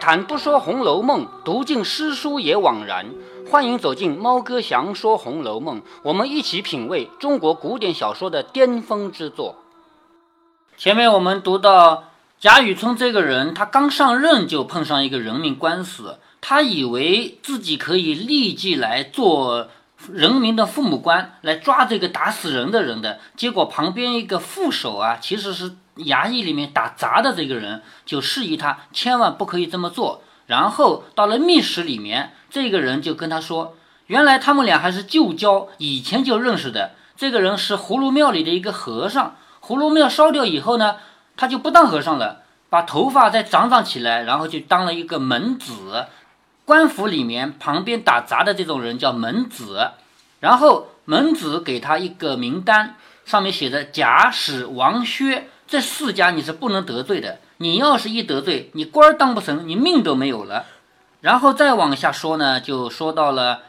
谈不说《红楼梦》，读尽诗书也枉然。欢迎走进猫哥祥说《红楼梦》，我们一起品味中国古典小说的巅峰之作。前面我们读到贾雨村这个人，他刚上任就碰上一个人命官司，他以为自己可以立即来做人民的父母官，来抓这个打死人的人的。结果旁边一个副手啊，其实是。衙役里面打杂的这个人就示意他千万不可以这么做，然后到了密室里面，这个人就跟他说，原来他们俩还是旧交，以前就认识的。这个人是葫芦庙里的一个和尚，葫芦庙烧掉以后呢，他就不当和尚了，把头发再长长起来，然后就当了一个门子。官府里面旁边打杂的这种人叫门子，然后门子给他一个名单，上面写着贾史王薛。这四家你是不能得罪的，你要是一得罪，你官儿当不成，你命都没有了。然后再往下说呢，就说到了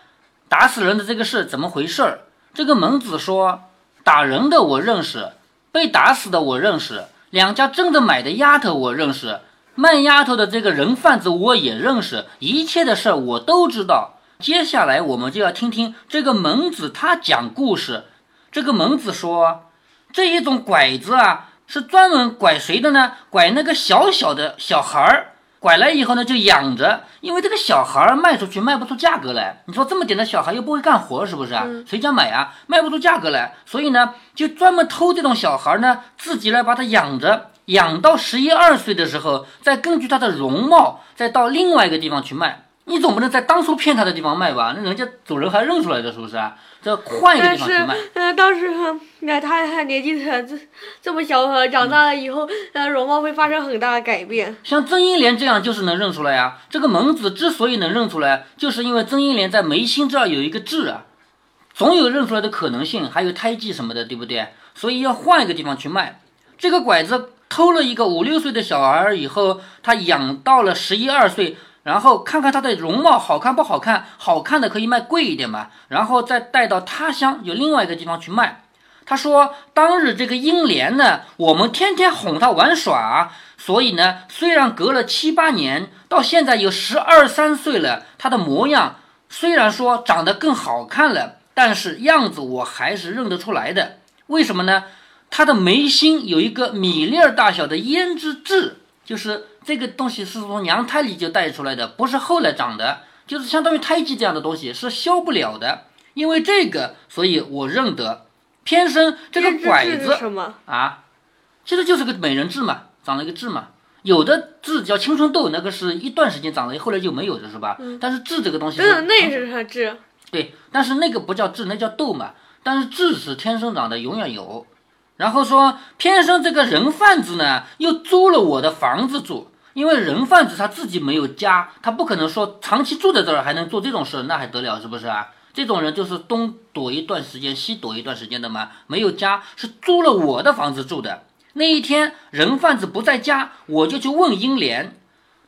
打死人的这个事怎么回事儿。这个门子说，打人的我认识，被打死的我认识，两家争着买的丫头我认识，卖丫头的这个人贩子我也认识，一切的事我都知道。接下来我们就要听听这个蒙子他讲故事。这个蒙子说，这一种拐子啊。是专门拐谁的呢？拐那个小小的小孩儿，拐来以后呢就养着，因为这个小孩儿卖出去卖不出价格来。你说这么点的小孩又不会干活，是不是啊？谁家买啊？卖不出价格来，所以呢就专门偷这种小孩儿呢，自己来把他养着，养到十一二岁的时候，再根据他的容貌，再到另外一个地方去卖。你总不能在当初骗他的地方卖吧？那人家主人还认出来的，是不是啊？这换一个地方去卖。呃，到时候那他还年纪这这么小，长大了以后，呃，容貌会发生很大的改变。像曾英莲这样，就是能认出来呀。这个蒙子之所以能认出来，就是因为曾英莲在眉心这儿有一个痣啊，总有认出来的可能性，还有胎记什么的，对不对？所以要换一个地方去卖。这个拐子偷了一个五六岁的小孩以后，他养到了十一二岁。然后看看他的容貌好看不好看，好看的可以卖贵一点嘛，然后再带到他乡有另外一个地方去卖。他说当日这个英莲呢，我们天天哄他玩耍，所以呢，虽然隔了七八年，到现在有十二三岁了，他的模样虽然说长得更好看了，但是样子我还是认得出来的。为什么呢？她的眉心有一个米粒儿大小的胭脂痣，就是。这个东西是从娘胎里就带出来的，不是后来长的，就是相当于胎记这样的东西是消不了的。因为这个，所以我认得偏生这个拐子啊，其实就是个美人痣嘛，长了一个痣嘛。有的痣叫青春痘，那个是一段时间长了，后来就没有了，是吧？但是痣这个东西，嗯，那是它痣。对，但是那个不叫痣，那叫痘嘛。但是痣是天生长的，永远有。然后说偏生这个人贩子呢，又租了我的房子住。因为人贩子他自己没有家，他不可能说长期住在这儿还能做这种事，那还得了，是不是啊？这种人就是东躲一段时间，西躲一段时间的嘛。没有家，是租了我的房子住的。那一天人贩子不在家，我就去问英莲，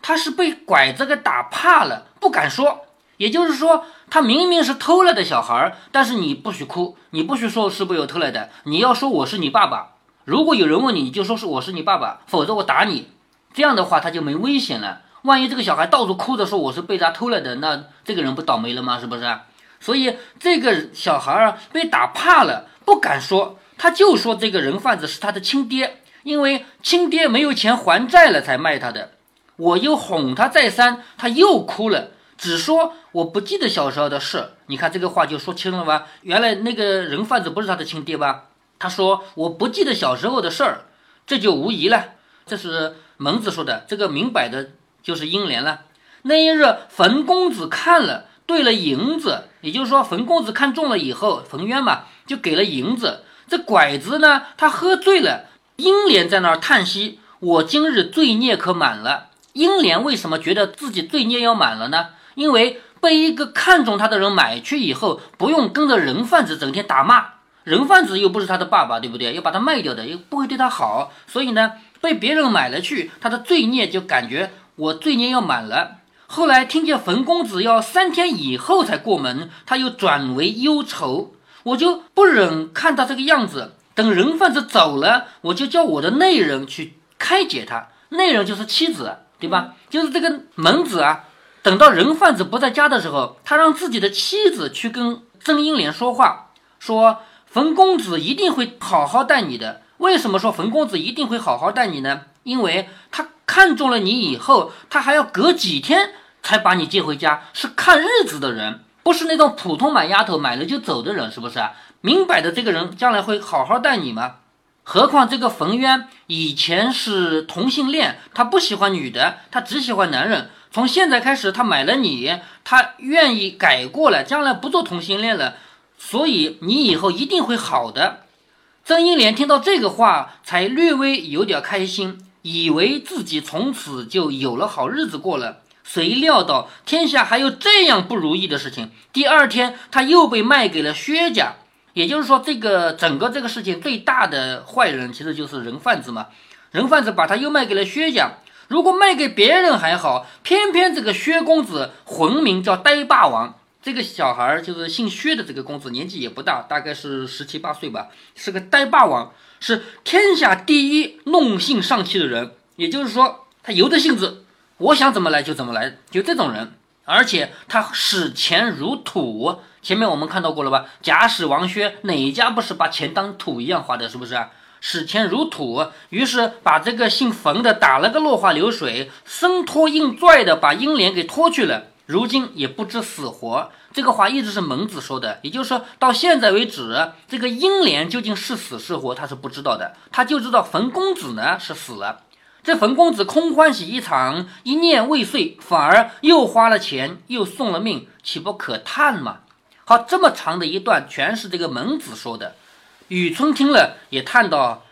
他是被拐子给打怕了，不敢说。也就是说，他明明是偷来的小孩，但是你不许哭，你不许说是不是有偷来的，你要说我是你爸爸。如果有人问你，你就说是我是你爸爸，否则我打你。这样的话他就没危险了。万一这个小孩到处哭着说我是被他偷来的，那这个人不倒霉了吗？是不是？所以这个小孩儿被打怕了，不敢说，他就说这个人贩子是他的亲爹，因为亲爹没有钱还债了才卖他的。我又哄他再三，他又哭了，只说我不记得小时候的事。你看这个话就说清了吧？原来那个人贩子不是他的亲爹吧？他说我不记得小时候的事儿，这就无疑了。这是。蒙子说的这个明摆的就是英莲了。那一日，冯公子看了，兑了银子，也就是说，冯公子看中了以后，冯渊嘛就给了银子。这拐子呢，他喝醉了，英莲在那儿叹息：“我今日罪孽可满了。”英莲为什么觉得自己罪孽要满了呢？因为被一个看中他的人买去以后，不用跟着人贩子整天打骂，人贩子又不是他的爸爸，对不对？要把他卖掉的，又不会对他好，所以呢。被别人买了去，他的罪孽就感觉我罪孽要满了。后来听见冯公子要三天以后才过门，他又转为忧愁。我就不忍看他这个样子，等人贩子走了，我就叫我的内人去开解他。内人就是妻子，对吧？就是这个门子啊，等到人贩子不在家的时候，他让自己的妻子去跟曾英莲说话，说冯公子一定会好好待你的。为什么说冯公子一定会好好待你呢？因为他看中了你以后，他还要隔几天才把你接回家，是看日子的人，不是那种普通买丫头买了就走的人，是不是啊？明摆着这个人将来会好好待你吗？何况这个冯渊以前是同性恋，他不喜欢女的，他只喜欢男人。从现在开始，他买了你，他愿意改过来，将来不做同性恋了，所以你以后一定会好的。曾英莲听到这个话，才略微有点开心，以为自己从此就有了好日子过了。谁料到天下还有这样不如意的事情？第二天，他又被卖给了薛家。也就是说，这个整个这个事情最大的坏人其实就是人贩子嘛。人贩子把他又卖给了薛家。如果卖给别人还好，偏偏这个薛公子魂名叫呆霸王。这个小孩就是姓薛的这个公子，年纪也不大，大概是十七八岁吧，是个呆霸王，是天下第一弄性上气的人。也就是说，他由着性子，我想怎么来就怎么来，就这种人。而且他使钱如土。前面我们看到过了吧？假使王薛哪家不是把钱当土一样花的？是不是视钱如土？于是把这个姓冯的打了个落花流水，生拖硬拽的把英莲给拖去了。如今也不知死活。这个话一直是蒙子说的，也就是说到现在为止，这个英莲究竟是死是活，他是不知道的。他就知道冯公子呢是死了。这冯公子空欢喜一场，一念未遂，反而又花了钱，又送了命，岂不可叹吗？好，这么长的一段全是这个蒙子说的。雨村听了也叹道：“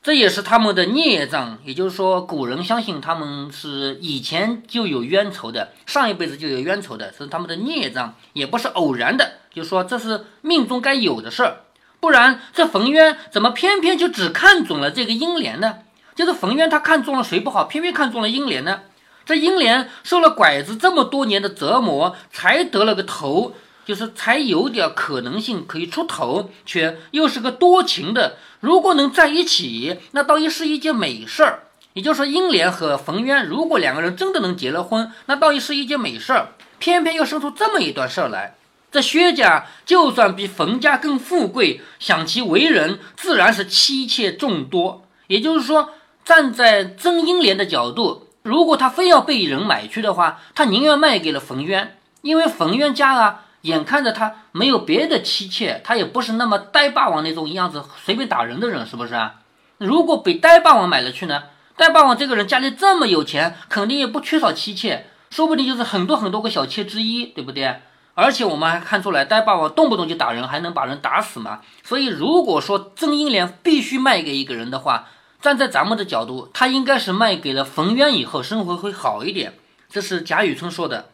这也是他们的孽障。也就是说，古人相信他们是以前就有冤仇的，上一辈子就有冤仇的，是他们的孽障，也不是偶然的。就说这是命中该有的事儿，不然这冯渊怎么偏偏就只看准了这个英莲呢？就是冯渊他看中了谁不好，偏偏看中了英莲呢？这英莲受了拐子这么多年的折磨，才得了个头。”就是才有点可能性可以出头，却又是个多情的。如果能在一起，那倒也是一件美事儿。也就是说，英莲和冯渊，如果两个人真的能结了婚，那倒也是一件美事儿。偏偏又生出这么一段事儿来。这薛家就算比冯家更富贵，想其为人，自然是妻妾众多。也就是说，站在曾英莲的角度，如果他非要被人买去的话，他宁愿卖给了冯渊，因为冯渊家啊。眼看着他没有别的妻妾，他也不是那么呆霸王那种样子，随便打人的人，是不是啊？如果被呆霸王买了去呢？呆霸王这个人家里这么有钱，肯定也不缺少妻妾，说不定就是很多很多个小妾之一，对不对？而且我们还看出来，呆霸王动不动就打人，还能把人打死嘛。所以如果说曾英莲必须卖给一个人的话，站在咱们的角度，他应该是卖给了冯渊以后，生活会好一点。这是贾雨村说的。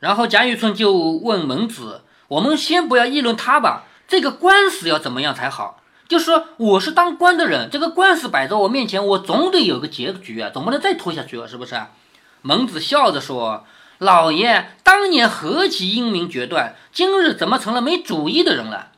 然后贾雨村就问蒙子：“我们先不要议论他吧，这个官司要怎么样才好？就说我是当官的人，这个官司摆在我面前，我总得有个结局啊，总不能再拖下去了，是不是？”蒙子笑着说：“老爷当年何其英明决断，今日怎么成了没主意的人了？”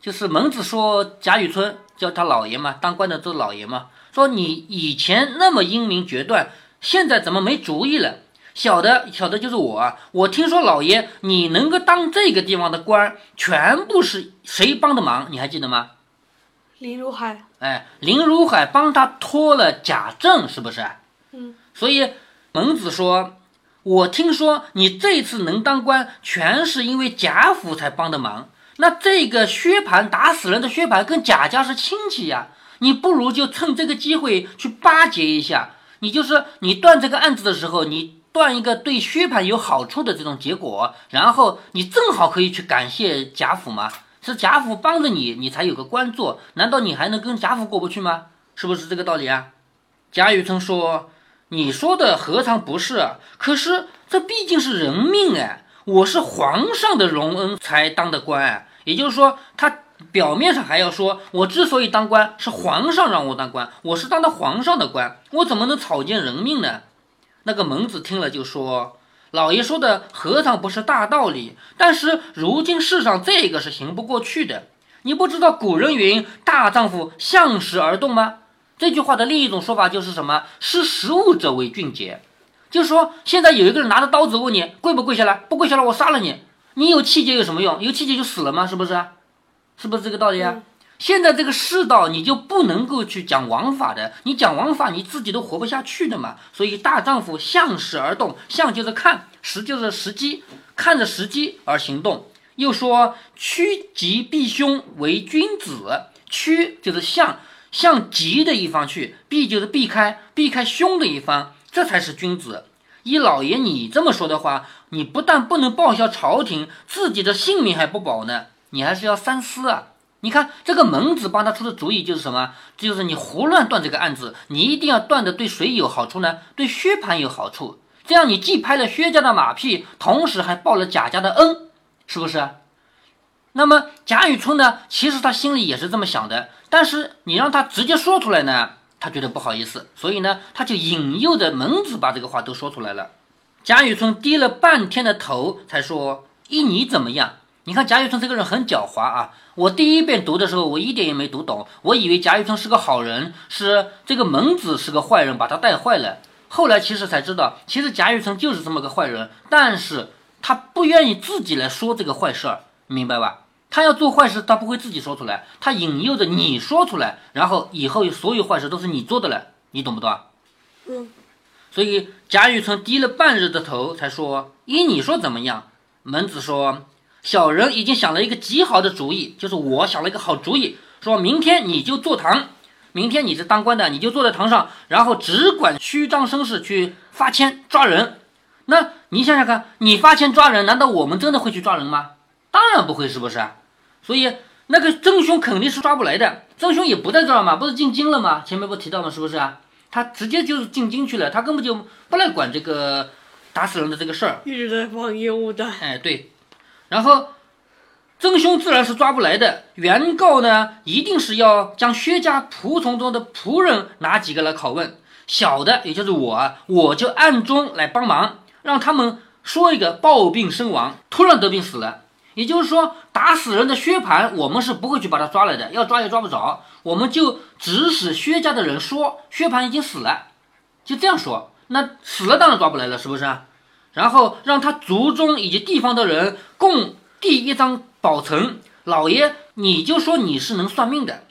就是蒙子说贾雨村叫他老爷嘛，当官的都老爷嘛，说你以前那么英明决断，现在怎么没主意了？小的，小的就是我。我听说老爷你能够当这个地方的官，全部是谁帮的忙？你还记得吗？林如海。哎，林如海帮他托了贾政，是不是？嗯。所以孟子说：“我听说你这次能当官，全是因为贾府才帮的忙。那这个薛蟠打死人的薛蟠跟贾家是亲戚呀，你不如就趁这个机会去巴结一下。你就是你断这个案子的时候，你。”断一个对薛蟠有好处的这种结果，然后你正好可以去感谢贾府吗？是贾府帮着你，你才有个官做，难道你还能跟贾府过不去吗？是不是这个道理啊？贾雨村说：“你说的何尝不是？可是这毕竟是人命哎，我是皇上的荣恩才当的官，也就是说，他表面上还要说，我之所以当官是皇上让我当官，我是当的皇上的官，我怎么能草菅人命呢？”那个蒙子听了就说：“老爷说的何尝不是大道理？但是如今世上这个是行不过去的。你不知道古人云‘大丈夫向时而动’吗？这句话的另一种说法就是什么？识时务者为俊杰。就是说，现在有一个人拿着刀子问你跪不跪下来，不跪下来我杀了你。你有气节有什么用？有气节就死了吗？是不是？是不是这个道理啊？现在这个世道，你就不能够去讲王法的，你讲王法，你自己都活不下去的嘛。所以大丈夫向时而动，向就是看，时就是时机，看着时机而行动。又说趋吉避凶为君子，趋就是向向吉的一方去，避就是避开避开凶的一方，这才是君子。依老爷你这么说的话，你不但不能报效朝廷，自己的性命还不保呢，你还是要三思啊。你看这个蒙子帮他出的主意就是什么？就是你胡乱断这个案子，你一定要断的对谁有好处呢？对薛蟠有好处。这样你既拍了薛家的马屁，同时还报了贾家的恩，是不是？那么贾雨村呢？其实他心里也是这么想的，但是你让他直接说出来呢，他觉得不好意思，所以呢，他就引诱着蒙子把这个话都说出来了。贾雨村低了半天的头，才说：“依你怎么样？”你看贾雨村这个人很狡猾啊！我第一遍读的时候，我一点也没读懂，我以为贾雨村是个好人，是这个门子是个坏人，把他带坏了。后来其实才知道，其实贾雨村就是这么个坏人，但是他不愿意自己来说这个坏事儿，明白吧？他要做坏事，他不会自己说出来，他引诱着你说出来，然后以后所有坏事都是你做的了，你懂不懂？嗯。所以贾雨村低了半日的头，才说：“依你说怎么样？”门子说。小人已经想了一个极好的主意，就是我想了一个好主意，说明天你就坐堂，明天你是当官的，你就坐在堂上，然后只管虚张声势去发签抓人。那你想想看，你发签抓人，难道我们真的会去抓人吗？当然不会，是不是？所以那个真凶肯定是抓不来的。真凶也不在这儿嘛，不是进京了吗？前面不提到吗？是不是啊？他直接就是进京去了，他根本就不来管这个打死人的这个事儿，一直在放烟雾弹。哎，对。然后，真凶自然是抓不来的。原告呢，一定是要将薛家仆从中的仆人拿几个来拷问。小的，也就是我，我就暗中来帮忙，让他们说一个暴病身亡，突然得病死了。也就是说，打死人的薛蟠，我们是不会去把他抓来的，要抓也抓不着。我们就指使薛家的人说，薛蟠已经死了，就这样说。那死了当然抓不来了，是不是？然后让他族中以及地方的人共递一张保存。老爷，你就说你是能算命的。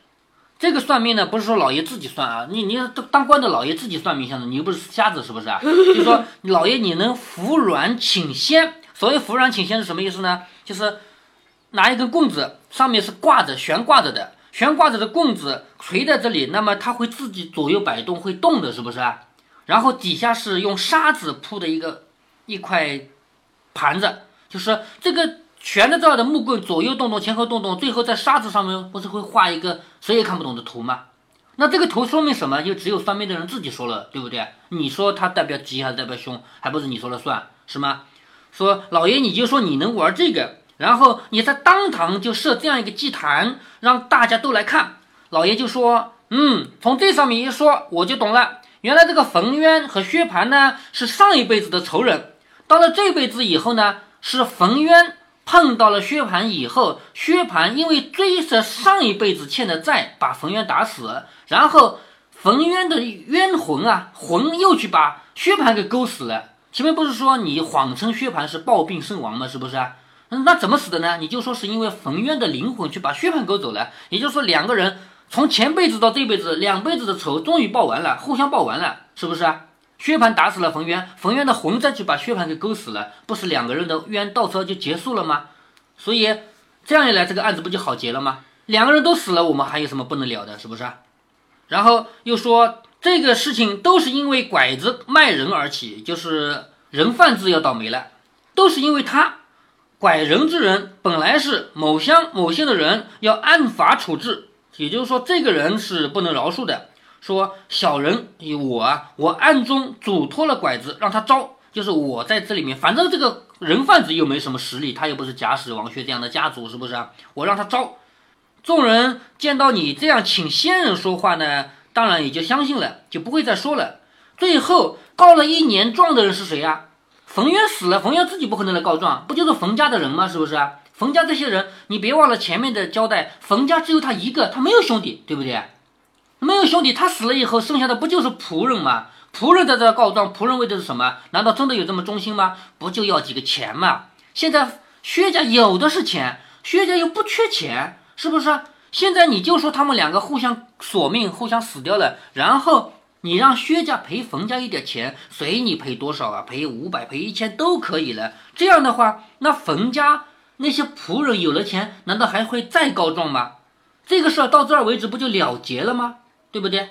这个算命呢，不是说老爷自己算啊，你你当官的老爷自己算命，像的，你又不是瞎子，是不是啊？就说老爷你能服软请仙。所谓服软请仙是什么意思呢？就是拿一根棍子，上面是挂着悬挂着的，悬挂着的棍子垂在这里，那么它会自己左右摆动，会动的，是不是啊？然后底下是用沙子铺的一个。一块盘子，就是这个悬在这儿的木棍，左右动动，前后动动，最后在沙子上面不是会画一个谁也看不懂的图吗？那这个图说明什么？就只有算命的人自己说了，对不对？你说它代表吉还是代表凶，还不是你说了算，是吗？说老爷你就说你能玩这个，然后你在当堂就设这样一个祭坛，让大家都来看。老爷就说，嗯，从这上面一说，我就懂了。原来这个冯渊和薛蟠呢是上一辈子的仇人。到了这辈子以后呢，是冯渊碰到了薛蟠以后，薛蟠因为追着上一辈子欠的债，把冯渊打死，然后冯渊的冤魂啊，魂又去把薛蟠给勾死了。前面不是说你谎称薛蟠是暴病身亡吗？是不是？那怎么死的呢？你就说是因为冯渊的灵魂去把薛蟠勾走了，也就是说两个人从前辈子到这辈子两辈子的仇终于报完了，互相报完了，是不是？薛蟠打死了冯渊，冯渊的魂再去把薛蟠给勾死了，不是两个人的冤到车就结束了吗？所以这样一来，这个案子不就好结了吗？两个人都死了，我们还有什么不能了的，是不是？然后又说这个事情都是因为拐子卖人而起，就是人贩子要倒霉了，都是因为他拐人之人本来是某乡某县的人，要按法处置，也就是说这个人是不能饶恕的。说小人以我啊，我暗中嘱托了拐子，让他招，就是我在这里面，反正这个人贩子又没什么实力，他又不是假使王薛这样的家族，是不是啊？我让他招，众人见到你这样请仙人说话呢，当然也就相信了，就不会再说了。最后告了一年状的人是谁呀？冯渊死了，冯渊自己不可能来告状，不就是冯家的人吗？是不是啊？冯家这些人，你别忘了前面的交代，冯家只有他一个，他没有兄弟，对不对？没有兄弟，他死了以后，剩下的不就是仆人吗？仆人在这告状，仆人为的是什么？难道真的有这么忠心吗？不就要几个钱吗？现在薛家有的是钱，薛家又不缺钱，是不是？现在你就说他们两个互相索命，互相死掉了，然后你让薛家赔冯家一点钱，随你赔多少啊？赔五百，赔一千都可以了。这样的话，那冯家那些仆人有了钱，难道还会再告状吗？这个事儿到这儿为止不就了结了吗？对不对？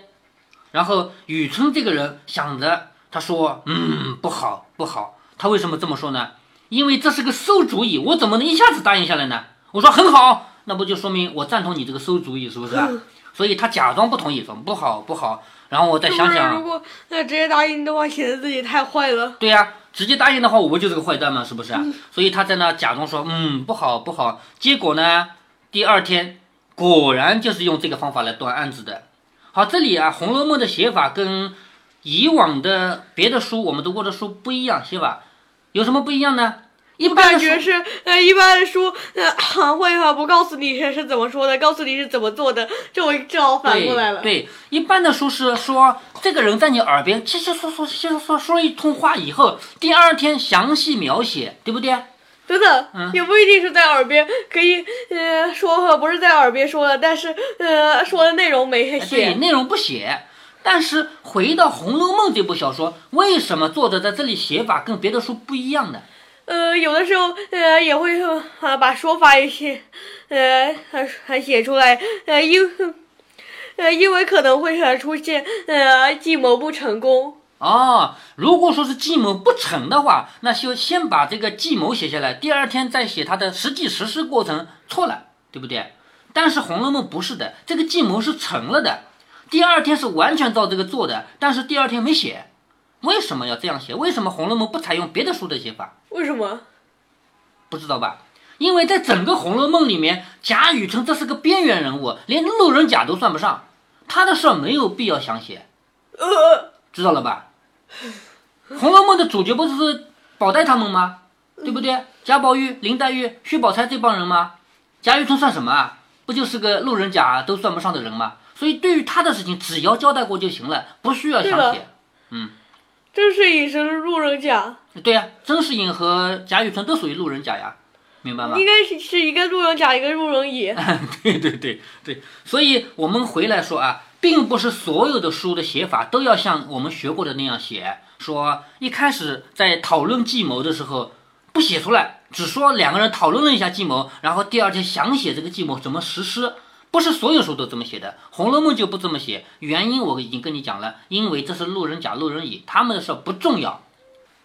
然后雨村这个人想着，他说：“嗯，不好，不好。他为什么这么说呢？因为这是个馊主意，我怎么能一下子答应下来呢？”我说：“很好，那不就说明我赞同你这个馊主意，是不是？”啊所以他假装不同意，说：“不好，不好。”然后我再想想，如果那直接答应的话，显得自己太坏了。对呀，直接答应的话，我不就是个坏蛋吗？是不是？所以他在那假装说：“嗯，不好，不好。”结果呢，第二天果然就是用这个方法来断案子的。好，这里啊，《红楼梦》的写法跟以往的别的书我们读过的书不一样，写法有什么不一样呢？一般感觉是，呃，一般的书，呃，会哈不告诉你是怎么说的，告诉你是怎么做的，这我正好反过来了。对，一般的书是说这个人在你耳边稀稀说说、稀稀疏疏说一通话以后，第二天详细描写，对不对？等等，也不一定是在耳边，可以呃说不是在耳边说的，但是呃说的内容没写，对，内容不写。但是回到《红楼梦》这部小说，为什么作者在这里写法跟别的书不一样呢？呃，有的时候呃也会啊把说法也写，呃还还写出来，呃因呃因为可能会出现呃计谋不成功。哦，如果说是计谋不成的话，那就先把这个计谋写下来，第二天再写他的实际实施过程，错了，对不对？但是《红楼梦》不是的，这个计谋是成了的，第二天是完全照这个做的，但是第二天没写，为什么要这样写？为什么《红楼梦》不采用别的书的写法？为什么？不知道吧？因为在整个《红楼梦》里面，贾雨村这是个边缘人物，连路人甲都算不上，他的事儿没有必要详写，呃，知道了吧？《红楼梦》的主角不是宝黛他们吗？对不对？贾宝玉、林黛玉、薛宝钗这帮人吗？贾雨村算什么啊？不就是个路人甲都算不上的人吗？所以对于他的事情，只要交代过就行了，不需要详写。嗯，甄士隐是路人甲。对呀，甄士隐和贾雨村都属于路人甲呀，明白吗？应该是是一个路人甲，一个路人乙。对对对对，所以我们回来说啊。并不是所有的书的写法都要像我们学过的那样写，说一开始在讨论计谋的时候不写出来，只说两个人讨论了一下计谋，然后第二天想写这个计谋怎么实施，不是所有书都这么写的，《红楼梦》就不这么写。原因我已经跟你讲了，因为这是路人甲、路人乙，他们的事不重要。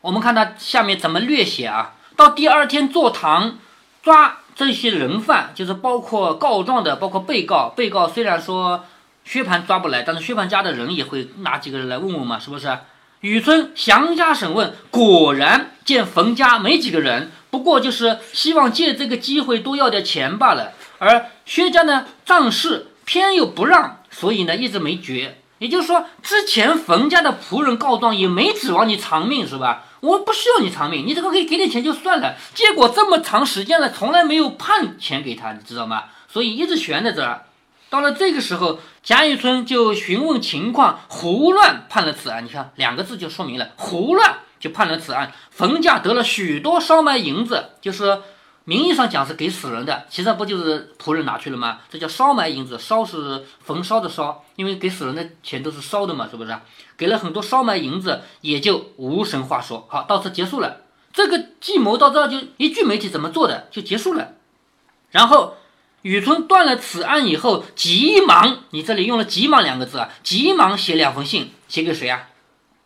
我们看他下面怎么略写啊？到第二天坐堂抓这些人犯，就是包括告状的，包括被告。被告虽然说。薛蟠抓不来，但是薛蟠家的人也会拿几个人来问问嘛，是不是？雨村详加审问，果然见冯家没几个人，不过就是希望借这个机会多要点钱罢了。而薛家呢，仗势偏又不让，所以呢一直没决。也就是说，之前冯家的仆人告状也没指望你偿命，是吧？我不需要你偿命，你这个可以给点钱就算了。结果这么长时间了，从来没有判钱给他，你知道吗？所以一直悬在这儿。到了这个时候，贾雨村就询问情况，胡乱判了此案。你看两个字就说明了，胡乱就判了此案。冯家得了许多烧麦银子，就是名义上讲是给死人的，其实不就是仆人拿去了吗？这叫烧麦银子，烧是焚烧的烧，因为给死人的钱都是烧的嘛，是不是？给了很多烧麦银子，也就无神话说。好，到此结束了。这个计谋到这就一句没提怎么做的就结束了，然后。雨村断了此案以后，急忙，你这里用了“急忙”两个字啊，急忙写两封信，写给谁啊？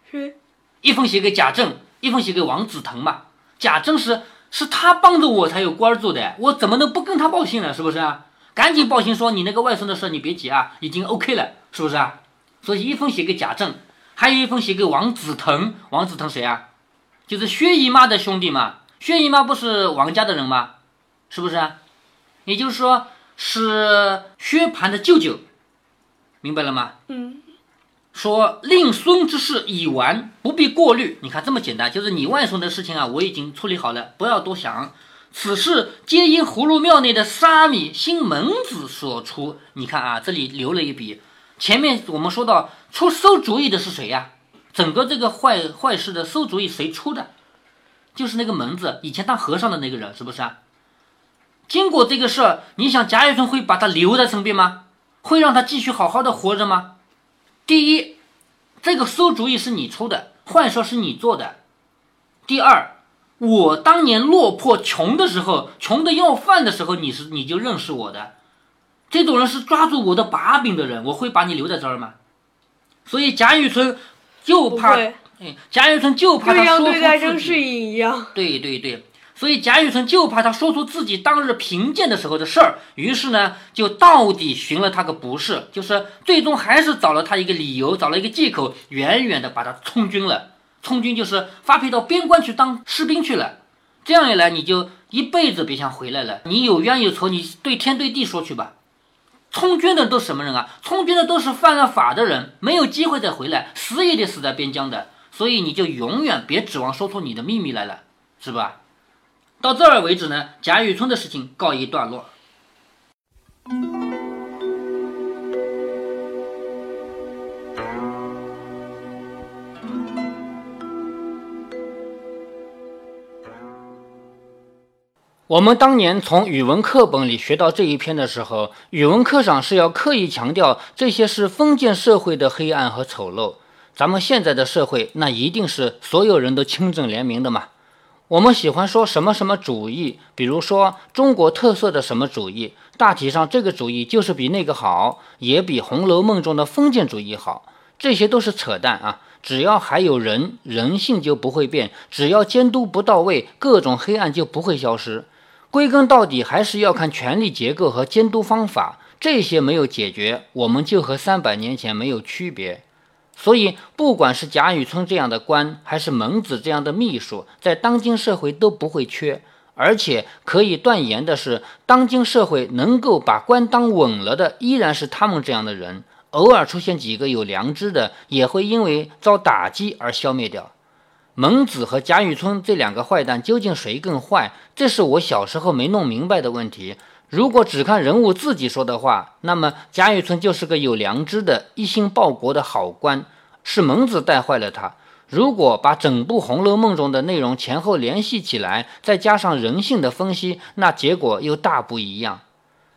谁？一封写给贾政，一封写给王子腾嘛。贾政是是他帮着我才有官做的，我怎么能不跟他报信呢？是不是啊？赶紧报信说你那个外孙的事，你别急啊，已经 OK 了，是不是啊？所以一封写给贾政，还有一封写给王子腾。王子腾谁啊？就是薛姨妈的兄弟嘛。薛姨妈不是王家的人吗？是不是啊？也就是说，是薛蟠的舅舅，明白了吗？嗯。说令孙之事已完，不必过虑。你看这么简单，就是你外孙的事情啊，我已经处理好了，不要多想。此事皆因葫芦庙内的沙弥新门子所出。你看啊，这里留了一笔。前面我们说到出馊主意的是谁呀？整个这个坏坏事的馊主意谁出的？就是那个门子，以前当和尚的那个人，是不是啊？经过这个事儿，你想贾雨村会把他留在身边吗？会让他继续好好的活着吗？第一，这个馊主意是你出的，坏事是你做的。第二，我当年落魄穷的时候，穷的要饭的时候，你是你就认识我的，这种人是抓住我的把柄的人，我会把你留在这儿吗？所以贾雨村就怕，哎，贾雨村就怕他说出自己，一样，对对对。所以贾雨村就怕他说出自己当日贫贱的时候的事儿，于是呢，就到底寻了他个不是，就是最终还是找了他一个理由，找了一个借口，远远的把他充军了。充军就是发配到边关去当士兵去了。这样一来，你就一辈子别想回来了。你有冤有仇，你对天对地说去吧。充军的都什么人啊？充军的都是犯了法的人，没有机会再回来，死也得死在边疆的。所以你就永远别指望说出你的秘密来了，是吧？到这儿为止呢，贾雨村的事情告一段落。我们当年从语文课本里学到这一篇的时候，语文课上是要刻意强调这些是封建社会的黑暗和丑陋。咱们现在的社会，那一定是所有人都清正廉明的嘛。我们喜欢说什么什么主义，比如说中国特色的什么主义，大体上这个主义就是比那个好，也比《红楼梦》中的封建主义好。这些都是扯淡啊！只要还有人，人性就不会变；只要监督不到位，各种黑暗就不会消失。归根到底，还是要看权力结构和监督方法。这些没有解决，我们就和三百年前没有区别。所以，不管是贾雨村这样的官，还是蒙子这样的秘书，在当今社会都不会缺。而且可以断言的是，当今社会能够把官当稳了的，依然是他们这样的人。偶尔出现几个有良知的，也会因为遭打击而消灭掉。蒙子和贾雨村这两个坏蛋，究竟谁更坏？这是我小时候没弄明白的问题。如果只看人物自己说的话，那么贾雨村就是个有良知的、一心报国的好官，是蒙子带坏了他。如果把整部《红楼梦》中的内容前后联系起来，再加上人性的分析，那结果又大不一样。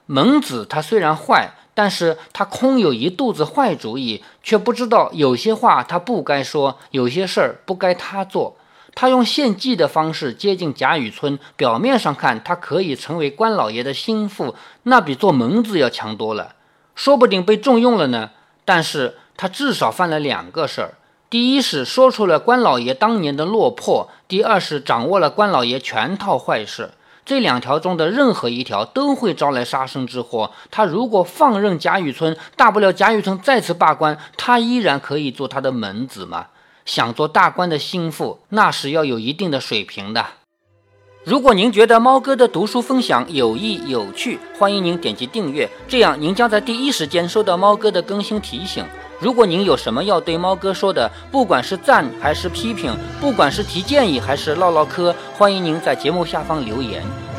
蒙子他虽然坏，但是他空有一肚子坏主意，却不知道有些话他不该说，有些事儿不该他做。他用献祭的方式接近贾雨村，表面上看他可以成为关老爷的心腹，那比做门子要强多了。说不定被重用了呢。但是他至少犯了两个事儿：第一是说出了关老爷当年的落魄；第二是掌握了关老爷全套坏事。这两条中的任何一条都会招来杀身之祸。他如果放任贾雨村，大不了贾雨村再次罢官，他依然可以做他的门子嘛。想做大官的心腹，那是要有一定的水平的。如果您觉得猫哥的读书分享有益有趣，欢迎您点击订阅，这样您将在第一时间收到猫哥的更新提醒。如果您有什么要对猫哥说的，不管是赞还是批评，不管是提建议还是唠唠嗑，欢迎您在节目下方留言。